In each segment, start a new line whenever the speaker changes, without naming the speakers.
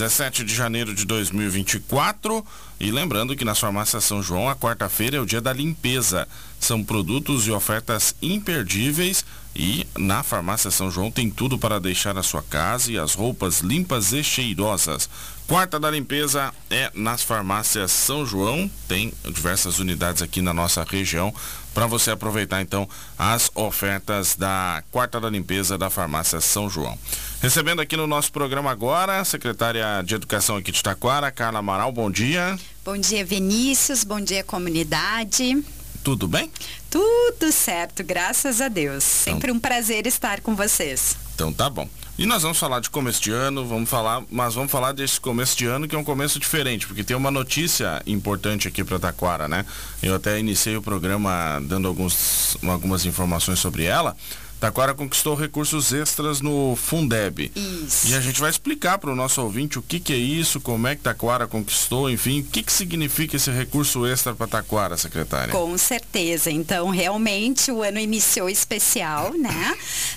17 de janeiro de 2024. E lembrando que nas farmácias São João, a quarta-feira é o dia da limpeza. São produtos e ofertas imperdíveis e na farmácia São João tem tudo para deixar a sua casa e as roupas limpas e cheirosas. Quarta da limpeza é nas farmácias São João. Tem diversas unidades aqui na nossa região para você aproveitar então as ofertas da quarta da limpeza da farmácia São João. Recebendo aqui no nosso programa agora a secretária de Educação aqui de Taquara, Carla Amaral, bom dia.
Bom dia, Vinícius, bom dia, comunidade.
Tudo bem?
Tudo certo, graças a Deus. Então, Sempre um prazer estar com vocês.
Então tá bom. E nós vamos falar de começo de ano, vamos falar, mas vamos falar desse começo de ano que é um começo diferente, porque tem uma notícia importante aqui para Taquara, né? Eu até iniciei o programa dando alguns, algumas informações sobre ela. Taquara conquistou recursos extras no Fundeb.
Isso.
E a gente vai explicar para o nosso ouvinte o que, que é isso, como é que Taquara conquistou, enfim, o que, que significa esse recurso extra para Taquara, secretária?
Com certeza. Então, realmente, o ano iniciou especial, né?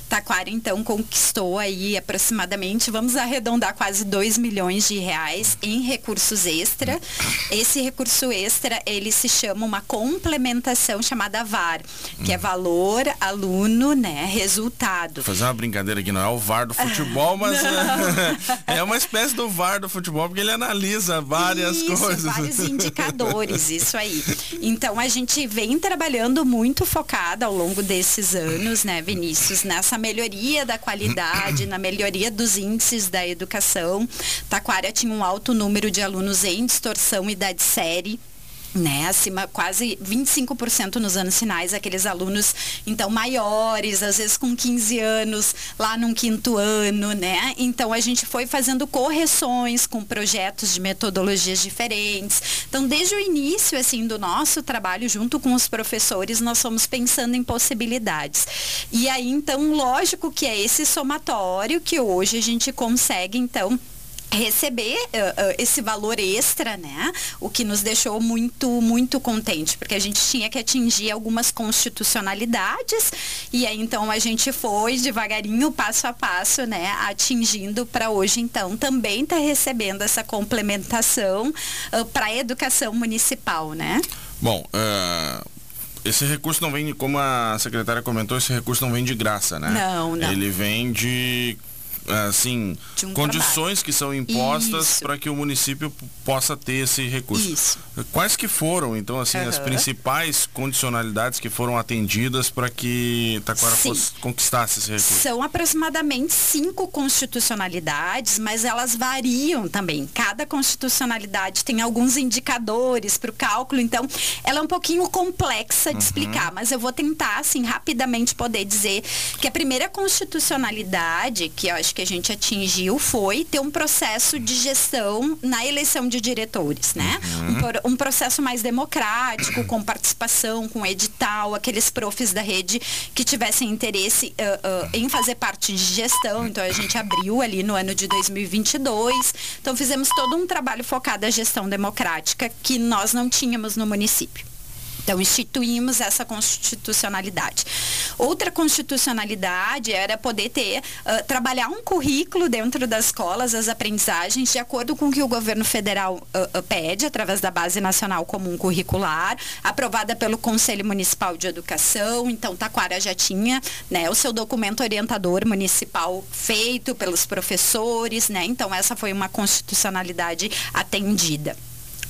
Taquara, então, conquistou aí aproximadamente, vamos arredondar quase 2 milhões de reais em recursos extra. Esse recurso extra, ele se chama uma complementação chamada VAR, que é valor aluno, né? Resultado.
Vou fazer uma brincadeira aqui, não é o VAR do futebol, mas é, é, uma espécie do VAR do futebol, porque ele analisa várias
isso,
coisas.
vários indicadores, isso aí. Então a gente vem trabalhando muito focada ao longo desses anos, né, Vinícius, nessa melhoria da qualidade, na melhoria dos índices da educação. Taquara tinha um alto número de alunos em distorção idade série né, acima quase 25% nos anos finais, aqueles alunos então maiores, às vezes com 15 anos, lá num quinto ano, né? Então a gente foi fazendo correções com projetos de metodologias diferentes. Então, desde o início assim do nosso trabalho junto com os professores, nós fomos pensando em possibilidades. E aí então, lógico que é esse somatório que hoje a gente consegue então receber uh, uh, esse valor extra, né? O que nos deixou muito, muito contente, porque a gente tinha que atingir algumas constitucionalidades e aí então a gente foi devagarinho, passo a passo, né? Atingindo para hoje então também tá recebendo essa complementação uh, para a educação municipal, né?
Bom, esse recurso não vem, como a secretária comentou, esse recurso não vem de graça, né?
Não, não.
Ele vem de assim, um condições trabalho. que são impostas para que o município possa ter esse recurso.
Isso.
Quais que foram, então, assim, uhum. as principais condicionalidades que foram atendidas para que Taquara fosse, conquistasse esse recurso?
São aproximadamente cinco constitucionalidades, mas elas variam também. Cada constitucionalidade tem alguns indicadores para o cálculo, então ela é um pouquinho complexa de uhum. explicar, mas eu vou tentar, assim, rapidamente poder dizer que a primeira constitucionalidade, que eu acho que a gente atingiu foi ter um processo de gestão na eleição de diretores, né? Uhum. Um, um, processo mais democrático, com participação, com edital, aqueles profs da rede que tivessem interesse uh, uh, em fazer parte de gestão. Então a gente abriu ali no ano de 2022. Então fizemos todo um trabalho focado à gestão democrática que nós não tínhamos no município. Então, instituímos essa constitucionalidade. Outra constitucionalidade era poder ter, uh, trabalhar um currículo dentro das escolas, as aprendizagens, de acordo com o que o governo federal uh, uh, pede, através da Base Nacional Comum Curricular, aprovada pelo Conselho Municipal de Educação. Então, Taquara já tinha né, o seu documento orientador municipal feito pelos professores, né? Então, essa foi uma constitucionalidade atendida.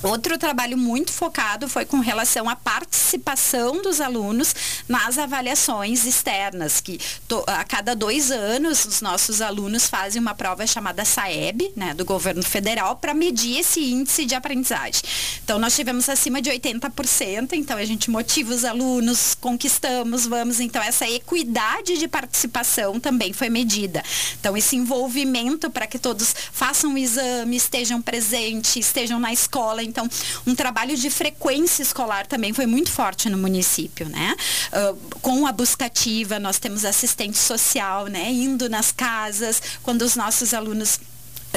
Outro trabalho muito focado foi com relação à participação dos alunos nas avaliações externas, que a cada dois anos os nossos alunos fazem uma prova chamada SAEB, né, do governo federal, para medir esse índice de aprendizagem. Então nós tivemos acima de 80%, então a gente motiva os alunos, conquistamos, vamos, então essa equidade de participação também foi medida. Então esse envolvimento para que todos façam o exame, estejam presentes, estejam na escola, então, um trabalho de frequência escolar também foi muito forte no município, né? Uh, com a buscativa, nós temos assistente social, né? Indo nas casas, quando os nossos alunos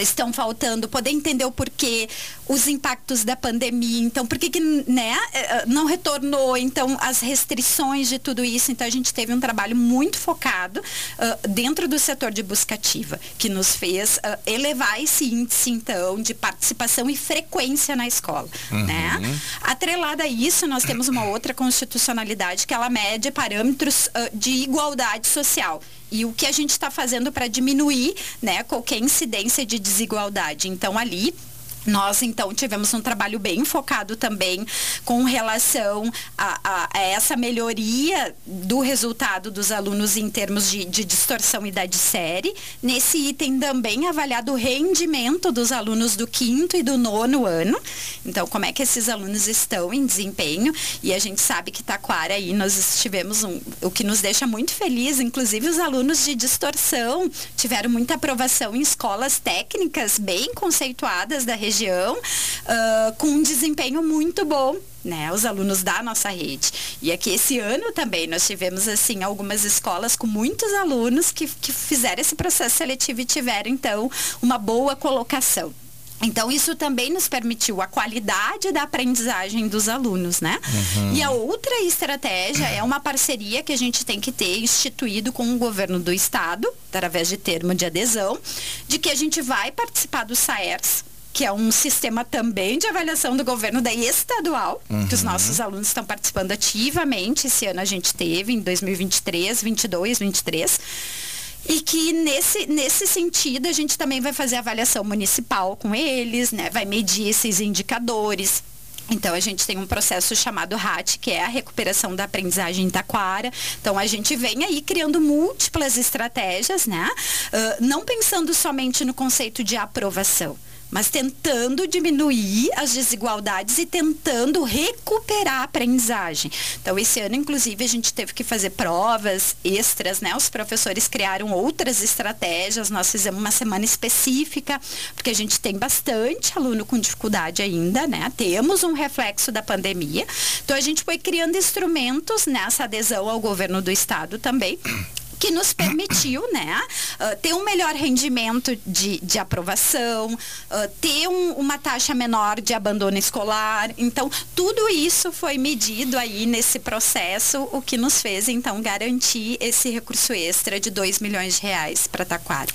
estão faltando, poder entender o porquê, os impactos da pandemia, então por que, que né, eh, eh, não retornou, então as restrições de tudo isso, então a gente teve um trabalho muito focado uh, dentro do setor de busca ativa, que nos fez uh, elevar esse índice então de participação e frequência na escola, uhum. né? Atrelada a isso, nós temos uma outra constitucionalidade que ela mede parâmetros uh, de igualdade social e o que a gente está fazendo para diminuir né, qualquer incidência de desigualdade. Então, ali nós, então, tivemos um trabalho bem focado também com relação a, a, a, essa melhoria do resultado dos alunos em termos de, de, distorção e da de série. Nesse item também avaliado o rendimento dos alunos do quinto e do nono ano. Então, como é que esses alunos estão em desempenho. E a gente sabe que Taquara aí nós tivemos um, o que nos deixa muito feliz, inclusive os alunos de distorção tiveram muita aprovação em escolas técnicas bem conceituadas da região região, uh, com um desempenho muito bom né, os alunos da nossa rede. E aqui esse ano também nós tivemos assim algumas escolas com muitos alunos que, que fizeram esse processo seletivo e tiveram então uma boa colocação. Então, isso também nos permitiu a qualidade da aprendizagem dos alunos, né? Uhum. E a outra estratégia é uma parceria que a gente tem que ter instituído com o governo do estado, através de termo de adesão, de que a gente vai participar do SAERS, que é um sistema também de avaliação do governo da estadual, uhum. que os uhum. nossos alunos estão participando ativamente. Esse ano a gente teve, em 2023, 22, 23. E que nesse, nesse sentido a gente também vai fazer avaliação municipal com eles, né? Vai medir esses indicadores. Então, a gente tem um processo chamado RAT, que é a recuperação da aprendizagem em Taquara. Então, a gente vem aí criando múltiplas estratégias, né? Uh, não pensando somente no conceito de aprovação, mas tentando diminuir as desigualdades e tentando recuperar a aprendizagem. Então, esse ano, inclusive, a gente teve que fazer provas extras, né? Os professores criaram outras estratégias, nós fizemos uma semana específica, porque a gente tem bastante aluno com dificuldade ainda, né? Temos um reflexo da pandemia. Então, a gente foi criando instrumentos nessa adesão ao governo do estado também que nos permitiu, né, uh, ter um melhor rendimento de, de aprovação, uh, ter um, uma taxa menor de abandono escolar. Então, tudo isso foi medido aí nesse processo, o que nos fez, então, garantir esse recurso extra de 2 milhões de reais para Taquara.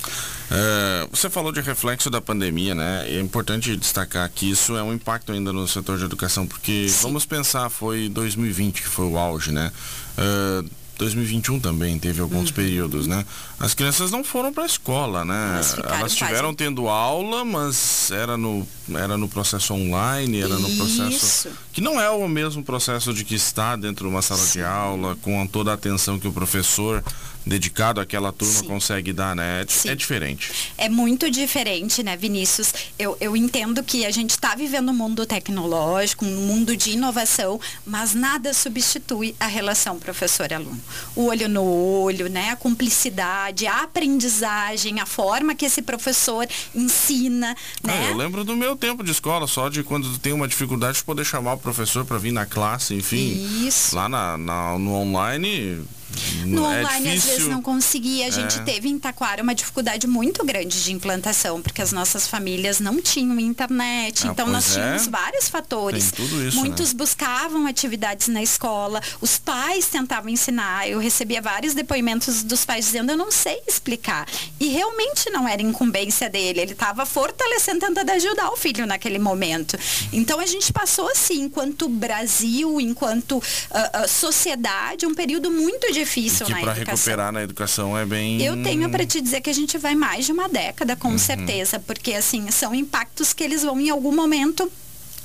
É, você falou de reflexo da pandemia, né? É importante destacar que isso é um impacto ainda no setor de educação, porque Sim. vamos pensar, foi 2020 que foi o auge, né? Uh, 2021 também teve alguns uhum. períodos, né? As crianças não foram para a escola, né? Elas, Elas tiveram quase... tendo aula, mas era no, era no processo online, era no processo que não é o mesmo processo de que está dentro de uma sala Sim. de aula, com toda a atenção que o professor dedicado àquela turma Sim. consegue dar, né? É, é, diferente.
É muito diferente, né, Vinícius? Eu, eu entendo que a gente está vivendo um mundo tecnológico, um mundo de inovação, mas nada substitui a relação professor-aluno. O olho no olho, né? A cumplicidade, a aprendizagem, a forma que esse professor ensina, ah, né?
eu lembro do meu tempo de escola, só de quando tem uma dificuldade de poder chamar o professor para vir na classe, enfim. Isso. Lá na, na no online
no é online, difícil. às vezes, não conseguia. A gente é. teve em Taquara uma dificuldade muito grande de implantação, porque as nossas famílias não tinham internet. Ah, então, nós tínhamos é. vários fatores.
Isso,
Muitos
né?
buscavam atividades na escola, os pais tentavam ensinar. Eu recebia vários depoimentos dos pais dizendo: Eu não sei explicar. E realmente não era incumbência dele. Ele estava fortalecendo, tentando ajudar o filho naquele momento. Então, a gente passou, assim, enquanto Brasil, enquanto uh, uh, sociedade, um período muito difícil difícil
que
na
educação. para recuperar na educação é bem...
Eu tenho para te dizer que a gente vai mais de uma década, com uhum. certeza, porque assim, são impactos que eles vão em algum momento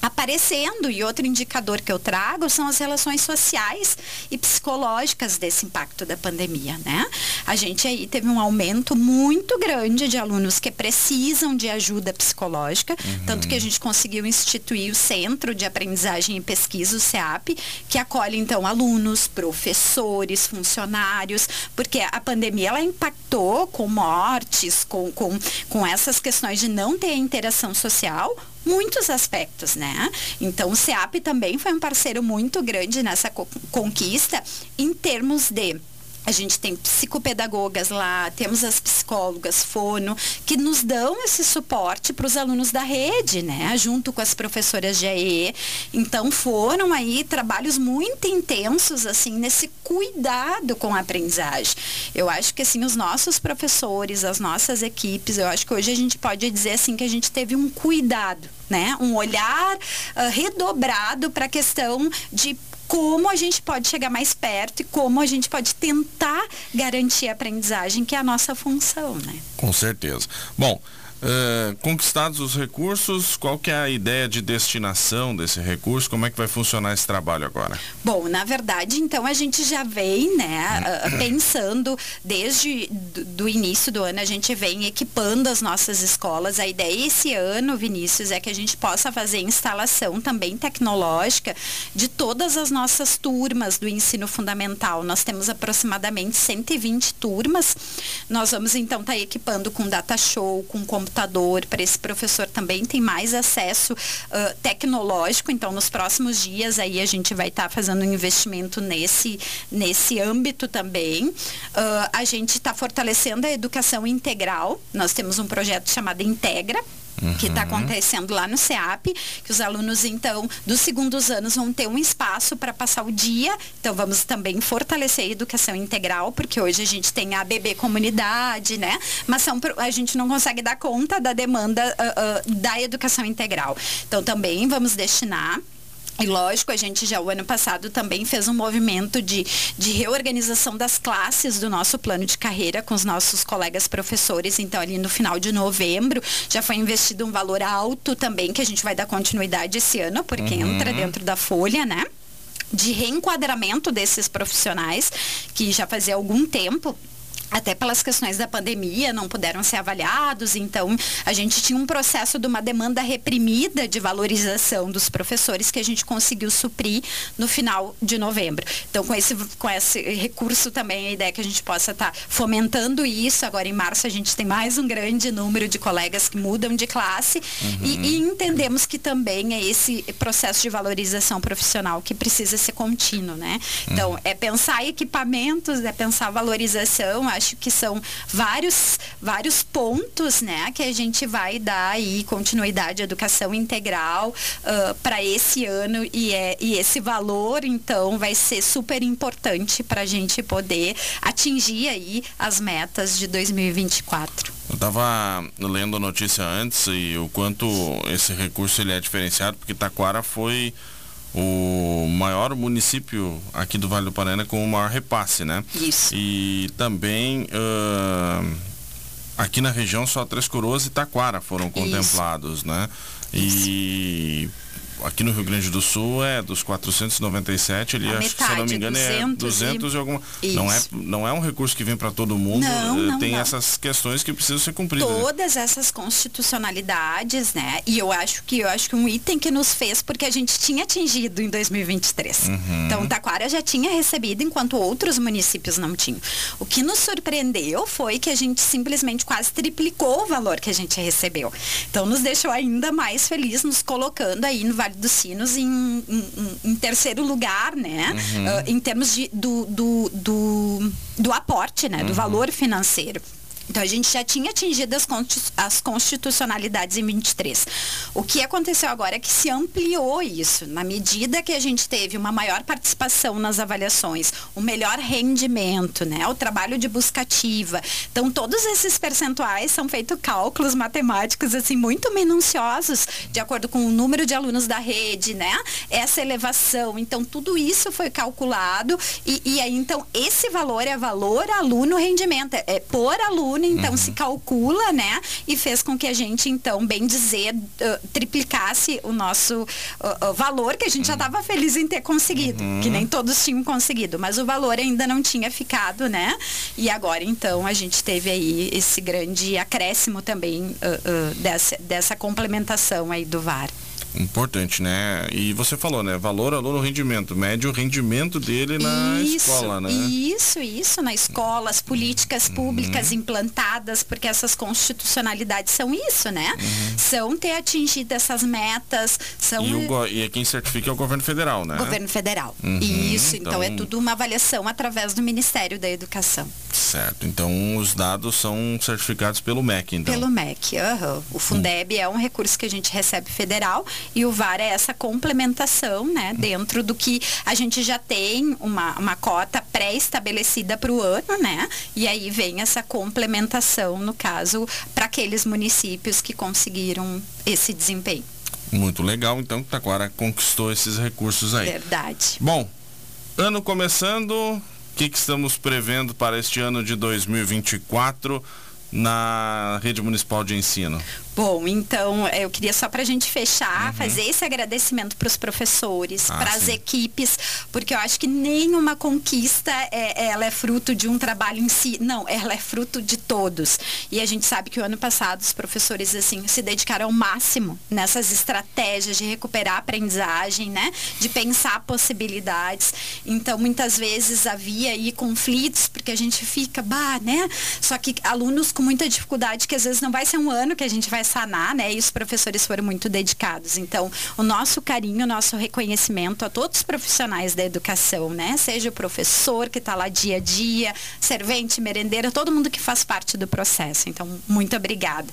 aparecendo. E outro indicador que eu trago são as relações sociais e psicológicas desse impacto da pandemia, né? A gente aí teve um aumento muito grande de alunos que precisam de ajuda psicológica, uhum. tanto que a gente conseguiu instituir o Centro de Aprendizagem e Pesquisa, o CEAP, que acolhe então alunos, professores, funcionários, porque a pandemia ela impactou com mortes, com, com, com essas questões de não ter interação social, muitos aspectos, né? Então o CEAP também foi um parceiro muito grande nessa co conquista em termos de A gente tem psicopedagogas lá, temos as psicólogas, fono, que nos dão esse suporte para os alunos da rede, né? Junto com as professoras de AE. Então foram aí trabalhos muito intensos, assim, nesse cuidado com a aprendizagem. Eu acho que assim, os nossos professores, as nossas equipes, eu acho que hoje a gente pode dizer assim que a gente teve um cuidado, né? Um olhar uh, redobrado para a questão de como a gente pode chegar mais perto e como a gente pode tentar garantir a aprendizagem, que é a nossa função, né?
Com certeza. Bom, Uh, conquistados os recursos, qual que é a ideia de destinação desse recurso? Como é que vai funcionar esse trabalho agora?
Bom, na verdade, então a gente já vem, né, uh, pensando desde do, do, início do ano, a gente vem equipando as nossas escolas. A ideia esse ano, Vinícius, é que a gente possa fazer instalação também tecnológica de todas as nossas turmas do ensino fundamental. Nós temos aproximadamente 120 turmas. Nós vamos então estar tá equipando com data show, com computador, para esse professor também tem mais acesso uh, tecnológico. Então, nos próximos dias aí a gente vai estar tá fazendo um investimento nesse, nesse âmbito também. Uh, a gente está fortalecendo a educação integral. Nós temos um projeto chamado Integra, Uhum. que está acontecendo lá no CEAP, que os alunos, então, dos segundos anos vão ter um espaço para passar o dia. Então, vamos também fortalecer a educação integral, porque hoje a gente tem a BB Comunidade, né? Mas são, a gente não consegue dar conta da demanda uh, uh, da educação integral. Então, também vamos destinar e lógico, a gente já o ano passado também fez um movimento de, de reorganização das classes do nosso plano de carreira com os nossos colegas professores. Então, ali no final de novembro, já foi investido um valor alto também, que a gente vai dar continuidade esse ano, porque uhum. entra dentro da folha, né? De reenquadramento desses profissionais, que já fazia algum tempo até pelas questões da pandemia, não puderam ser avaliados, então a gente tinha um processo de uma demanda reprimida de valorização dos professores que a gente conseguiu suprir no final de novembro. Então, com esse, com esse recurso também, a ideia é que a gente possa estar tá fomentando isso. Agora, em março, a gente tem mais um grande número de colegas que mudam de classe uhum. e, e entendemos que também é esse processo de valorização profissional que precisa ser contínuo, né? Então, uhum. é pensar equipamentos, é pensar valorização, acho que são vários, vários pontos, né, que a gente vai dar aí continuidade à educação integral uh, para esse ano e, é, e esse valor, então, vai ser super importante para a gente poder atingir aí as metas de 2024.
Eu estava lendo a notícia antes e o quanto esse recurso ele é diferenciado, porque Taquara foi o maior município aqui do Vale do Paraná com o maior repasse, né?
Isso.
E também uh, aqui na região só Três Coroas e Taquara foram contemplados, Isso. né? E Isso aqui no Rio Grande do Sul é dos 497, ele acho que se eu não me engano 200 é 200 e, e alguma. Não é, não é um recurso que vem para todo mundo,
não,
eh,
não,
tem
não.
essas questões que precisam ser cumpridas.
Né? Todas né? essas constitucionalidades, né? E eu acho que eu acho que um item que nos fez porque a gente tinha atingido em 2023. Uhum. Então Taquara já tinha recebido enquanto outros municípios não tinham. O que nos surpreendeu foi que a gente simplesmente quase triplicou o valor que a gente recebeu. Então nos deixou ainda mais feliz nos colocando aí no Vale dos Sinos em, em, em terceiro lugar, né? Uhum. Uh, em termos de, do, do, do, do aporte, né? Uhum. Do valor financeiro. Então, a gente já tinha atingido as, constitucionalidades em 23. O que aconteceu agora é que se ampliou isso, na medida que a gente teve uma maior participação nas avaliações, o um melhor rendimento, né? o trabalho de buscativa. Então, todos esses percentuais são feitos cálculos matemáticos assim muito minuciosos, de acordo com o número de alunos da rede, né? essa elevação. Então, tudo isso foi calculado e, e aí, então, esse valor é valor aluno rendimento, é, é por aluno então uhum. se calcula, né? E fez com que a gente, então, bem dizer, uh, triplicasse o nosso uh, uh, valor, que a gente uhum. já estava feliz em ter conseguido, uhum. que nem todos tinham conseguido, mas o valor ainda não tinha ficado, né? E agora, então, a gente teve aí esse grande acréscimo também dessa, dessa complementação aí do VAR.
Importante, né? E você falou, né? Valor, aluno, rendimento. Mede o rendimento dele na isso, escola, né?
Isso, isso, na escola, as políticas uhum. públicas uhum. implantadas, porque essas constitucionalidades são isso, né? Uhum. São ter atingido essas metas, são...
E, o, e quem certifica é o governo federal, né?
Governo federal. Uhum. Isso, então... então é tudo uma avaliação através do Ministério da Educação.
Certo, então os dados são certificados pelo MEC, então?
Pelo MEC, uhum. O Fundeb é um recurso que a gente recebe federal e o VAR é essa complementação, né, dentro do que a gente já tem uma, uma cota pré-estabelecida para o ano, né? E aí vem essa complementação, no caso, para aqueles municípios que conseguiram esse desempenho.
Muito legal, então, que Taquara conquistou esses recursos aí.
Verdade.
Bom, ano começando, o que, que estamos prevendo para este ano de 2024 na rede municipal de ensino?
Bom, então eu queria só para a gente fechar, uhum. fazer esse agradecimento para os professores, ah, para as equipes, porque eu acho que nenhuma conquista é, ela é fruto de um trabalho em si, não, ela é fruto de todos. E a gente sabe que o ano passado os professores assim se dedicaram ao máximo nessas estratégias de recuperar a aprendizagem, né, de pensar possibilidades. Então muitas vezes havia aí conflitos porque a gente fica, bah, né? Só que alunos com muita dificuldade que às vezes não vai ser um ano que a gente vai sanar, né? E os professores foram muito dedicados. Então, o nosso carinho, o nosso reconhecimento a todos os profissionais da educação, né? Seja o professor que está lá dia a dia, servente, merendeira, todo mundo que faz parte do processo. Então, muito obrigada.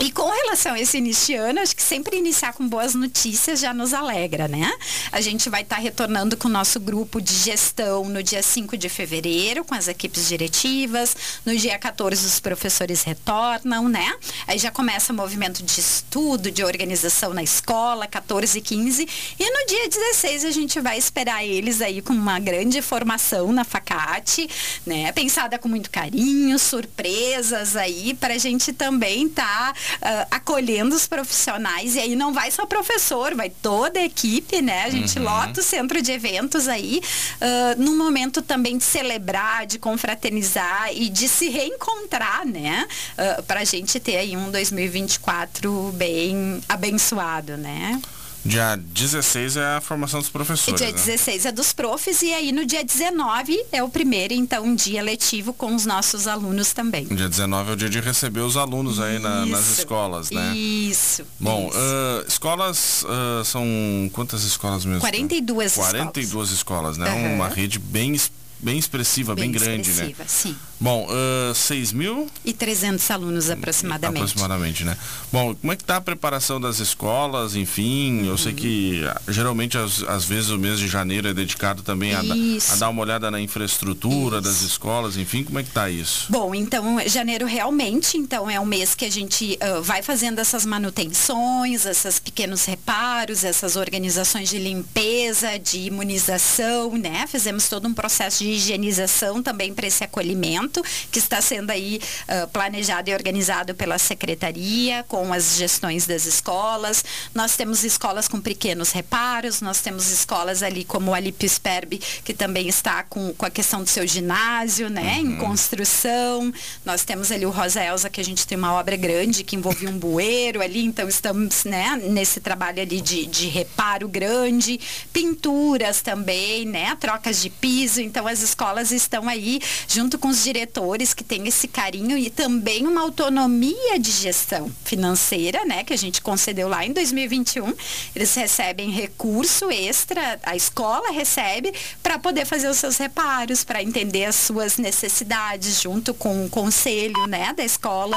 E com relação a esse início de ano, acho que sempre iniciar com boas notícias já nos alegra, né? A gente vai estar tá retornando com o nosso grupo de gestão no dia 5 de fevereiro, com as equipes diretivas. No dia 14, os professores retornam, né? Aí já começa o movimento de estudo, de organização na escola, 14 e 15. E no dia 16, a gente vai esperar eles aí com uma grande formação na Facate, né? Pensada com muito carinho, surpresas aí, para a gente também estar. Tá uh, acolhendo os profissionais. E aí não vai só professor, vai toda a equipe, né? A gente uhum. lota o centro de eventos aí, uh, num momento também de celebrar, de confraternizar e de se reencontrar, né? Uh, para a gente ter aí um 2024 bem abençoado, né?
Dia 16 é a formação dos professores.
Dia né? 16 é dos profs e aí no dia 19 é o primeiro, então, dia letivo com os nossos alunos também.
Dia 19 é o dia de receber os alunos aí na, nas escolas, né?
Isso.
Bom,
isso.
Uh, escolas uh, são quantas escolas mesmo?
42
42 escolas, escolas né? Uhum. Uma rede bem bem expressiva, bem, bem grande, né? expressiva, né?
Sim.
Bom, uh, 6 mil?
E 300 alunos aproximadamente.
Aproximadamente, né? Bom, como é que está a preparação das escolas, enfim? Uhum. Eu sei que ah, geralmente às, às, vezes o mês de janeiro é dedicado também a, a dar uma olhada na infraestrutura isso. das escolas, enfim, como é que está isso?
Bom, então janeiro realmente, então é um mês que a gente uh, vai fazendo essas manutenções, esses pequenos reparos, essas organizações de limpeza, de imunização, né? Fizemos todo um processo de higienização também para esse acolhimento que está sendo aí uh, planejado e organizado pela secretaria com as gestões das escolas. Nós temos escolas com pequenos reparos, nós temos escolas ali como o Alípio Sperbi, que também está com, com a questão do seu ginásio, né, uhum. em construção. Nós temos ali o Rosa Elza, que a gente tem uma obra grande que envolve um bueiro ali, então estamos, né, nesse trabalho ali de, de reparo grande, pinturas também, né, trocas de piso, então as escolas estão aí junto com os diretores diretores que têm esse carinho e também uma autonomia de gestão financeira, né, que a gente concedeu lá em 2021. Eles recebem recurso extra, a escola recebe para poder fazer os seus reparos, para entender as suas necessidades junto com o conselho, né, da escola.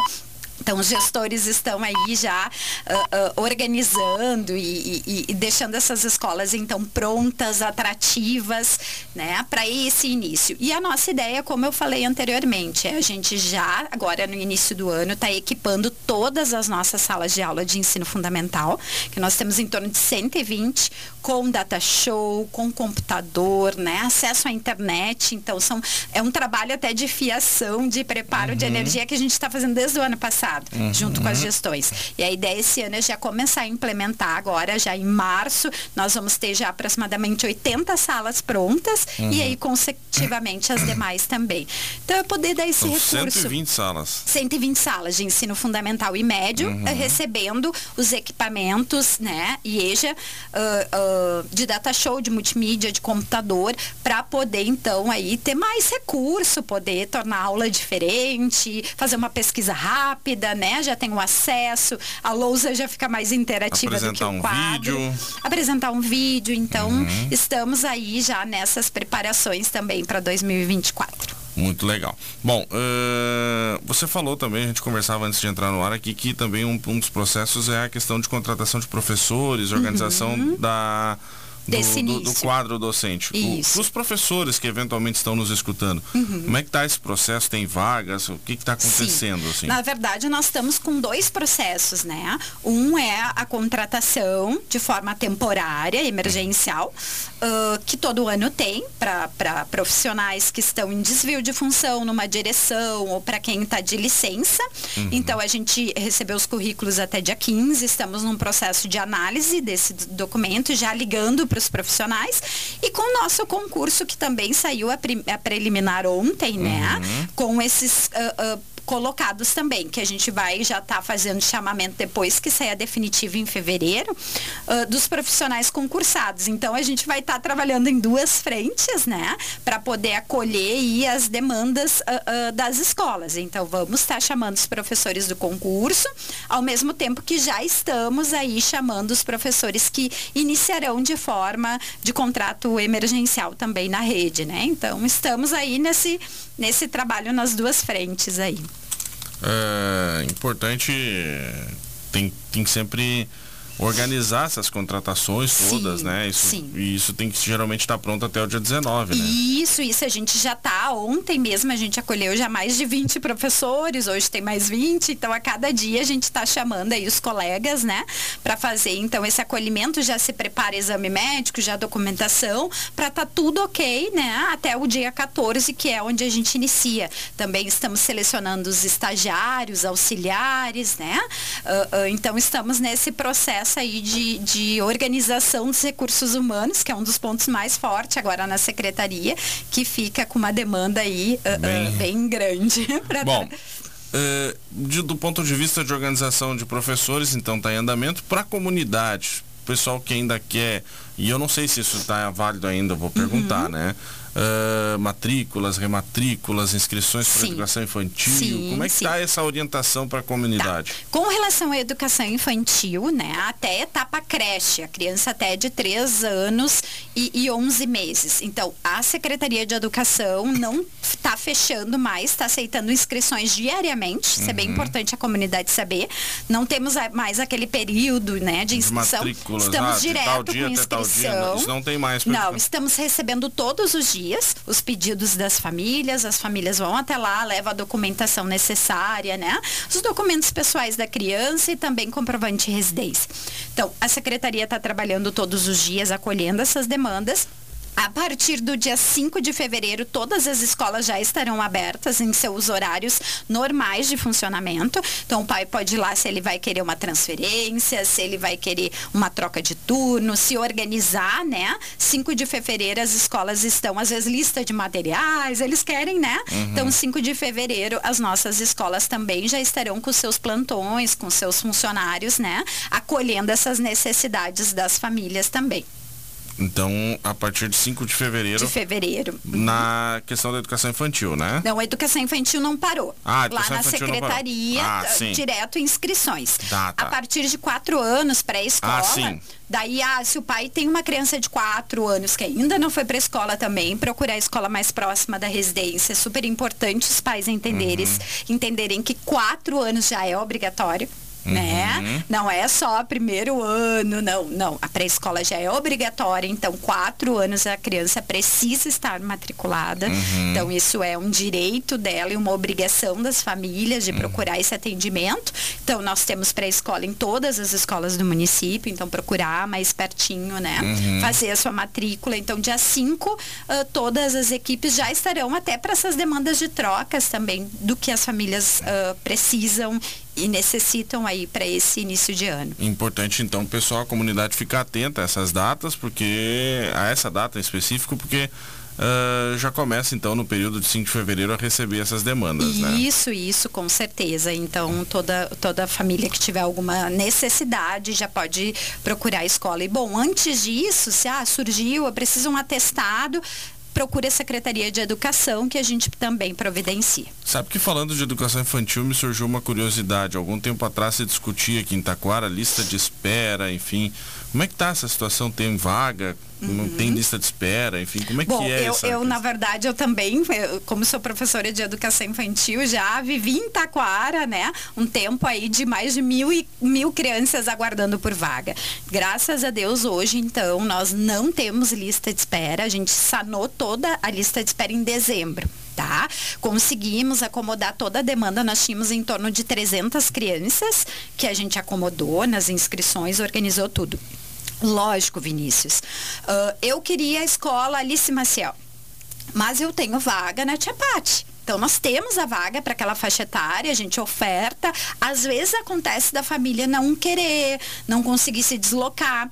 Então, os gestores estão aí já uh, uh, organizando e, e, e, deixando essas escolas, então, prontas, atrativas, né, para esse início. E a nossa ideia, como eu falei anteriormente, é a gente já, agora no início do ano, está equipando todas as nossas salas de aula de ensino fundamental, que nós temos em torno de 120, com data show, com computador, né, acesso à internet. Então, são, é um trabalho até de fiação, de preparo uhum. de energia que a gente está fazendo desde o ano passado passado, uhum. junto com as gestões. E a ideia esse ano é já começar a implementar agora, já em março, nós vamos ter já aproximadamente 80 salas prontas uhum. e aí consecutivamente as demais também. Então é poder dar esse São recurso.
120 salas.
120 salas de ensino fundamental e médio, uhum. recebendo os equipamentos, né, IEJA, uh, uh, de data show, de multimídia, de computador, para poder então aí ter mais recurso, poder tornar a aula diferente, fazer uma pesquisa rápida, né? Já tem o acesso, a lousa já fica mais interativa
Apresentar
do que o
um
quadro.
Vídeo.
Apresentar um vídeo, então uhum. estamos aí já nessas preparações também para 2024.
Muito legal. Bom, uh, você falou também, a gente conversava antes de entrar no ar aqui, que também um, um dos processos é a questão de contratação de professores, organização uhum. da
desse
do, do, do quadro docente.
Isso.
O, os professores que eventualmente estão nos escutando, uhum. como é que está esse processo? Tem vagas? O que está acontecendo? Assim?
Na verdade, nós estamos com dois processos, né? Um é a contratação de forma temporária, emergencial, uh, que todo ano tem para profissionais que estão em desvio de função numa direção ou para quem está de licença. Uhum. Então, a gente recebeu os currículos até dia 15, estamos num processo de análise desse documento, já ligando para os profissionais e com o nosso concurso que também saiu a, a preliminar ontem, né? Uhum. Com esses uh, uh, colocados também, que a gente vai já estar tá fazendo chamamento depois que sair a definitiva em fevereiro, uh, dos profissionais concursados. Então a gente vai estar tá trabalhando em duas frentes, né, para poder acolher as demandas uh, uh, das escolas. Então vamos estar tá chamando os professores do concurso, ao mesmo tempo que já estamos aí chamando os professores que iniciarão de forma de contrato emergencial também na rede, né? Então estamos aí nesse nesse trabalho nas duas frentes aí.
É importante, tem, tem sempre organizar essas contratações todas,
sim,
né? Isso,
sim.
E isso tem que geralmente estar tá pronto até o dia 19, né?
Isso, isso. A gente já está Ontem mesmo a gente acolheu já mais de 20 professores, hoje tem mais 20, então a cada dia a gente está chamando aí os colegas, né? Para fazer então esse acolhimento, já se prepara exame médico, já documentação, para estar tá tudo ok, né? Até o dia 14, que é onde a gente inicia. Também estamos selecionando os estagiários, auxiliares, né? Uh, uh, então estamos nesse processo processo aí de, de organização dos recursos humanos, que é um dos pontos mais fortes agora na secretaria, que fica com uma demanda aí uh, bem, uh, bem grande.
Bom, uh, de, do ponto de vista de organização de professores, então está em andamento para a comunidade. O pessoal que ainda quer, e eu não sei se isso está válido ainda, vou perguntar, uhum. né? Uh, matrículas, rematrículas, inscrições para educação infantil?
Sim,
Como é que está essa orientação para a comunidade? Tá.
Com relação à educação infantil, né, até etapa creche, a criança até de 3 anos e, e 11 meses. Então, a Secretaria de Educação não está fechando mais, está aceitando inscrições diariamente, isso uhum. é bem uhum. importante a comunidade saber. Não temos mais aquele período né, de inscrição.
Estamos
ah, direto
dia,
com inscrição.
Isso não tem mais.
Não, estamos recebendo todos os dias dias os pedidos das famílias, as famílias vão até lá, levam a documentação necessária, né? Os documentos pessoais da criança e também comprovante de residência. Então, a secretaria está trabalhando todos os dias acolhendo essas demandas a partir do dia 5 de fevereiro, todas as escolas já estarão abertas em seus horários normais de funcionamento. Então, o pai pode ir lá se ele vai querer uma transferência, se ele vai querer uma troca de turno, se organizar, né? 5 de fevereiro, as escolas estão, às vezes, lista de materiais, eles querem, né? Uhum. Então, 5 de fevereiro, as nossas escolas também já estarão com seus plantões, com seus funcionários, né? Acolhendo essas necessidades das famílias também.
Então, a partir de 5 de fevereiro.
De fevereiro.
Na questão da educação infantil, né?
Não, a educação infantil não parou.
Ah,
Lá na secretaria,
ah,
direto inscrições.
Tá, tá.
A partir de 4 anos, pré-escola.
Ah, sim.
Daí, ah, se o pai tem uma criança de 4 anos que ainda não foi para escola também, procurar a escola mais próxima da residência. É super importante os pais entenderem, uhum. entenderem que 4 anos já é obrigatório né? Uhum. Não é só primeiro ano, não, não. A pré-escola já é obrigatória, então quatro anos a criança precisa estar matriculada. Uhum. Então isso é um direito dela e uma obrigação das famílias de uhum. procurar esse atendimento. Então nós temos pré-escola em todas as escolas do município, então procurar mais pertinho, né? Uhum. Fazer a sua matrícula. Então dia 5, uh, todas as equipes já estarão até para essas demandas de trocas também do que as famílias uh, precisam e necessitam aí para esse início de ano.
Importante então, pessoal, a comunidade ficar atenta a essas datas, porque a essa data em específico, porque Uh, já começa então no período de 5 de fevereiro a receber essas demandas,
né? Isso, isso, com certeza. Então toda, toda família que tiver alguma necessidade já pode procurar a escola. E bom, antes disso, se ah, surgiu, eu preciso um atestado, procure a Secretaria de Educação, que a gente também providencia.
Sabe que falando de educação infantil, me surgiu uma curiosidade. Algum tempo atrás se discutia aqui em Taquara lista de espera, enfim. Como é que está essa situação? Tem vaga? Não tem lista de espera, enfim, como é
Bom,
que é
eu,
essa?
Eu, na verdade, eu também, eu, como sou professora de educação infantil, já vivi em Taquara, né? Um tempo aí de mais de mil, e, mil crianças aguardando por vaga. Graças a Deus, hoje, então, nós não temos lista de espera. A gente sanou toda a lista de espera em dezembro tá? Conseguimos acomodar toda a demanda, nós tínhamos em torno de 300 crianças que a gente acomodou nas inscrições, organizou tudo. Lógico, Vinícius. Uh, eu queria a escola Alice Maciel, mas eu tenho vaga na Tia Pati. Então, nós temos a vaga para aquela faixa etária, a gente oferta. Às vezes acontece da família não querer, não conseguir se deslocar.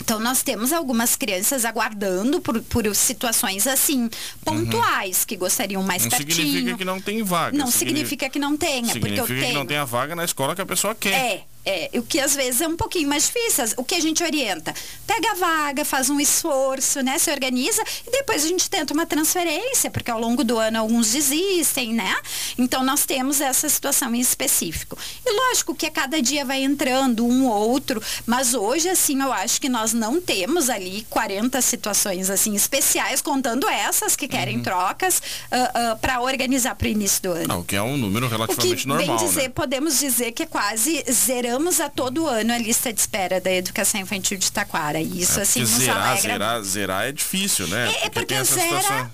Então, nós temos algumas crianças aguardando por, por situações assim, pontuais, uhum. que gostariam mais
não
pertinho.
Não significa que não tem vaga.
Não significa, significa que não tenha, porque eu tenho.
que não tem a vaga na escola que a pessoa quer.
É, é, o que às vezes é um pouquinho mais difícil. O que a gente orienta? Pega a vaga, faz um esforço, né? Se organiza e depois a gente tenta uma transferência, porque ao longo do ano alguns desistem, né? Então nós temos essa situação em específico. E lógico que a cada dia vai entrando um ou outro, mas hoje, assim, eu acho que nós não temos ali 40 situações assim especiais, contando essas que querem uhum. trocas uh, ah, uh, ah, para organizar para o início do ano.
O que é um número relativamente
o que,
normal.
Bem dizer,
né?
podemos dizer que é quase zerando zeramos a todo ano a lista de espera da educação infantil de Taquara. E isso, é, assim, nos
zerar,
alegra...
zerar, zerar é difícil, né?
É, é porque, porque zera... Situação...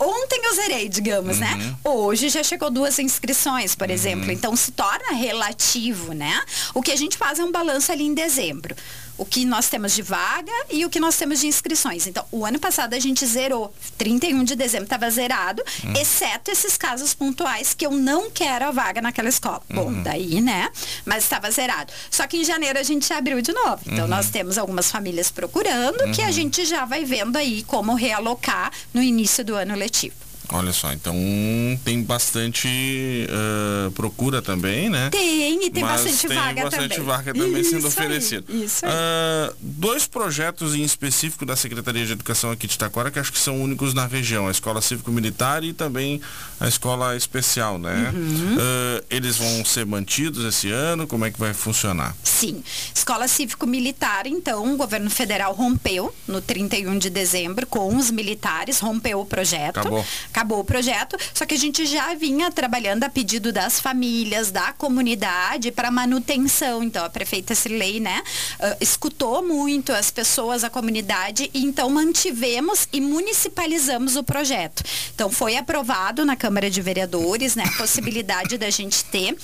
ontem eu zerei, digamos, né? uhum. né? Hoje já chegou duas inscrições, por uhum. exemplo. Então se torna relativo, né? O que a gente faz é um balanço ali em dezembro o que nós temos de vaga e o que nós temos de inscrições. Então, o ano passado a gente zerou, 31 de dezembro estava zerado, uhum. exceto esses casos pontuais que eu não quero a vaga naquela escola. Uhum. Bom, daí, né? Mas estava zerado. Só que em janeiro a gente abriu de novo. Então, uhum. nós temos algumas famílias procurando que a uhum. gente já vai vendo aí como realocar no início do ano letivo.
Olha só, então tem bastante uh, procura também, né?
Tem, e tem Mas bastante tem vaga
bastante
também.
vaga também isso sendo oferecida.
Isso aí.
Uh, dois projetos em específico da Secretaria de Educação aqui de Taquara que acho que são únicos na região, a Escola Cívico-Militar e também a Escola Especial, né? Uhum. Uh, eles vão ser mantidos esse ano? Como é que vai funcionar?
Sim. Escola Cívico-Militar, então, o governo federal rompeu no 31 de dezembro com os militares, rompeu o projeto.
Acabou
acabou o projeto, só que a gente já vinha trabalhando a pedido das famílias, da comunidade para manutenção. Então a prefeita Cirlei, né, uh, escutou muito as pessoas, a comunidade e então mantivemos e municipalizamos o projeto. Então foi aprovado na Câmara de Vereadores, né, a possibilidade da gente ter uh,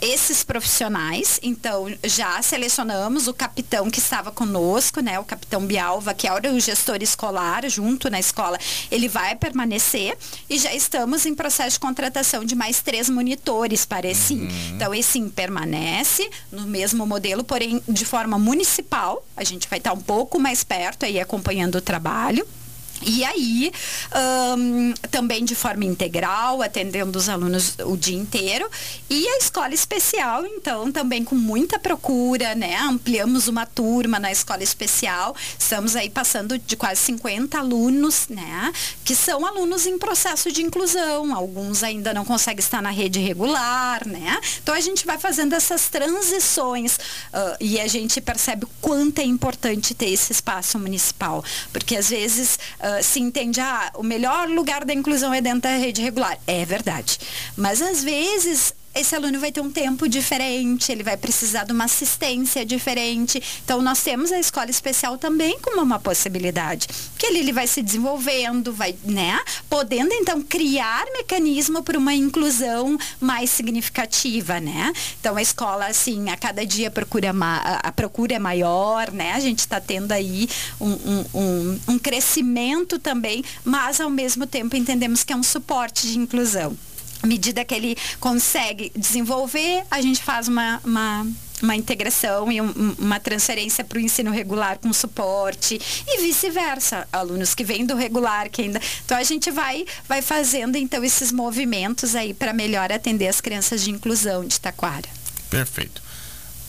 esses profissionais. Então já selecionamos o capitão que estava conosco, né, o capitão Bialva, que era o gestor escolar junto na escola. Ele vai permanecer e já estamos em processo de contratação de mais três monitores para esse uhum. Então, esse permanece no mesmo modelo, porém de forma municipal. A gente vai estar um pouco mais perto aí acompanhando o trabalho. E aí, um, também de forma integral, atendendo os alunos o dia inteiro. E a escola especial, então, também com muita procura, né? Ampliamos uma turma na escola especial. Estamos aí passando de quase 50 alunos, né? Que são alunos em processo de inclusão. Alguns ainda não conseguem estar na rede regular, né? Então a gente vai fazendo essas transições uh, e a gente percebe o quanto é importante ter esse espaço municipal. Porque às vezes. Uh, se entende, ah, o melhor lugar da inclusão é dentro da rede regular. É verdade. Mas às vezes esse aluno vai ter um tempo diferente, ele vai precisar de uma assistência diferente. Então, nós temos a escola especial também como uma possibilidade. Que ele, ele vai se desenvolvendo, vai, né? Podendo, então, criar mecanismo para uma inclusão mais significativa, né? Então, a escola, assim, a cada dia procura a procura é maior, né? A gente está tendo aí um, um, um, um crescimento também, mas, ao mesmo tempo, entendemos que é um suporte de inclusão. À medida que ele consegue desenvolver, a gente faz uma, uma uma integração e um, uma transferência para o ensino regular com suporte e vice-versa. Alunos que vêm do regular, que ainda. Então a gente vai, vai fazendo então esses movimentos aí para melhor atender as crianças de inclusão de Taquara.
Perfeito.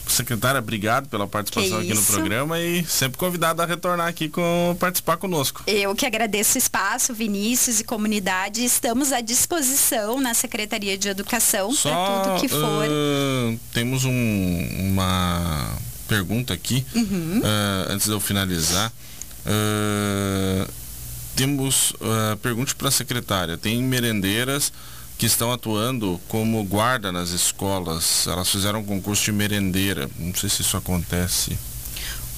Secretária, obrigado pela participação aqui no programa e sempre convidada a retornar aqui com participar conosco.
Eu que agradeço o espaço, Vinícius e comunidade. Estamos à disposição na Secretaria de Educação para tudo que for. Uh,
temos um, uma pergunta aqui, uhum. uh, antes de eu finalizar. Uh, temos uh, pergunte para a secretária. Tem merendeiras que estão atuando como guarda nas escolas. Elas fizeram um concurso de merendeira. Não sei se isso acontece.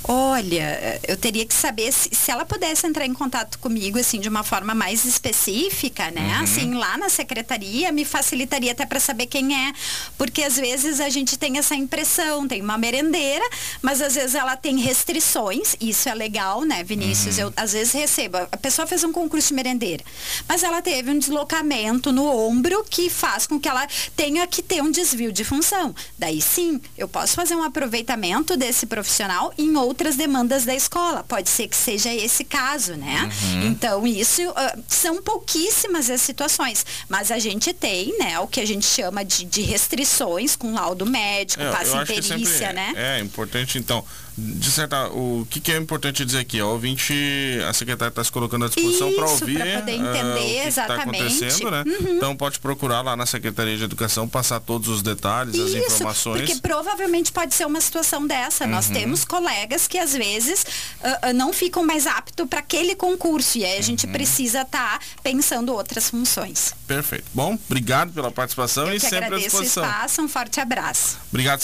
Olha, eu teria que saber se, se, ela pudesse entrar em contato comigo, assim, de uma forma mais específica, né? Uhum. Assim, lá na secretaria, me facilitaria até para saber quem é. Porque às vezes a gente tem essa impressão, tem uma merendeira, mas às vezes ela tem restrições, isso é legal, né, Vinícius? Uhum. Eu às vezes recebo, a pessoa fez um concurso de merendeira, mas ela teve um deslocamento no ombro que faz com que ela tenha que ter um desvio de função. Daí sim, eu posso fazer um aproveitamento desse profissional em outro outras demandas da escola. Pode ser que seja esse caso, né? Uhum. Então, isso uh, são pouquíssimas as situações. Mas a gente tem, né, o que a gente chama de, de restrições com laudo médico, é, passe em perícia, né?
É, é importante, então, de certa, o que, que, é importante dizer aqui? O ouvinte, a secretária está se colocando à disposição para ouvir
pra poder entender uh, o que tá exatamente.
Está acontecendo, né? Uhum. Então pode procurar lá na Secretaria de Educação, passar todos os detalhes, Isso, as informações.
Porque provavelmente pode ser uma situação dessa. Uhum. Nós temos colegas que às vezes uh, uh, não ficam mais aptos para aquele concurso. E aí a gente uhum. precisa estar tá pensando outras funções.
Perfeito. Bom, obrigado pela participação Eu e sempre à disposição.
O espaço, um forte abraço.
Obrigado,